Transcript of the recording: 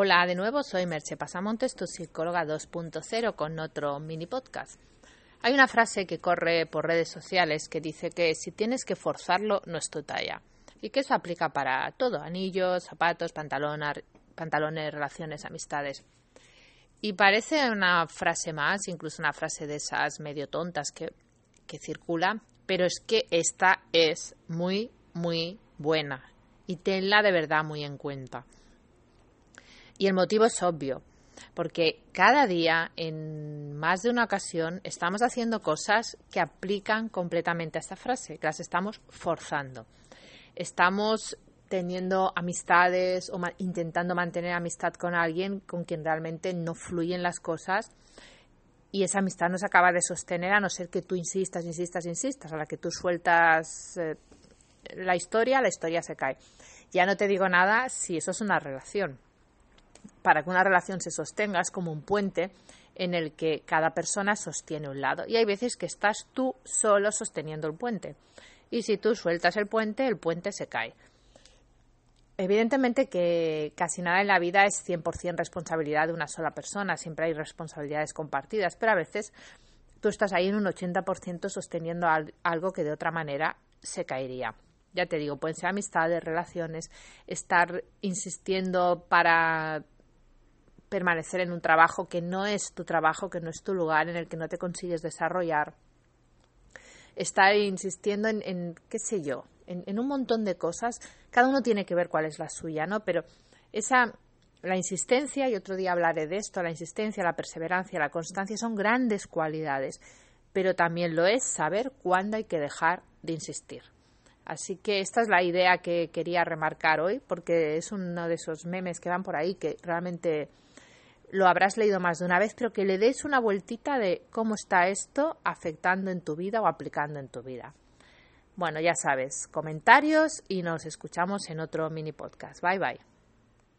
Hola, de nuevo soy Merche Pasamontes, tu psicóloga 2.0 con otro mini podcast. Hay una frase que corre por redes sociales que dice que si tienes que forzarlo no es tu talla y que eso aplica para todo, anillos, zapatos, pantalones, relaciones, amistades. Y parece una frase más, incluso una frase de esas medio tontas que, que circula, pero es que esta es muy, muy buena y tenla de verdad muy en cuenta. Y el motivo es obvio, porque cada día, en más de una ocasión, estamos haciendo cosas que aplican completamente a esta frase, que las estamos forzando. Estamos teniendo amistades o intentando mantener amistad con alguien con quien realmente no fluyen las cosas y esa amistad no se acaba de sostener a no ser que tú insistas, insistas, insistas. A la que tú sueltas eh, la historia, la historia se cae. Ya no te digo nada si eso es una relación para que una relación se sostenga es como un puente en el que cada persona sostiene un lado. Y hay veces que estás tú solo sosteniendo el puente. Y si tú sueltas el puente, el puente se cae. Evidentemente que casi nada en la vida es 100% responsabilidad de una sola persona, siempre hay responsabilidades compartidas, pero a veces tú estás ahí en un 80% sosteniendo algo que de otra manera se caería. Ya te digo, pueden ser amistades, relaciones, estar insistiendo para permanecer en un trabajo que no es tu trabajo, que no es tu lugar, en el que no te consigues desarrollar. Estar insistiendo en, qué sé yo, en, en, un montón de cosas. Cada uno tiene que ver cuál es la suya, ¿no? Pero esa, la insistencia, y otro día hablaré de esto, la insistencia, la perseverancia, la constancia son grandes cualidades, pero también lo es saber cuándo hay que dejar de insistir. Así que esta es la idea que quería remarcar hoy, porque es uno de esos memes que van por ahí que realmente lo habrás leído más de una vez, pero que le des una vueltita de cómo está esto afectando en tu vida o aplicando en tu vida. Bueno, ya sabes, comentarios y nos escuchamos en otro mini podcast. Bye bye.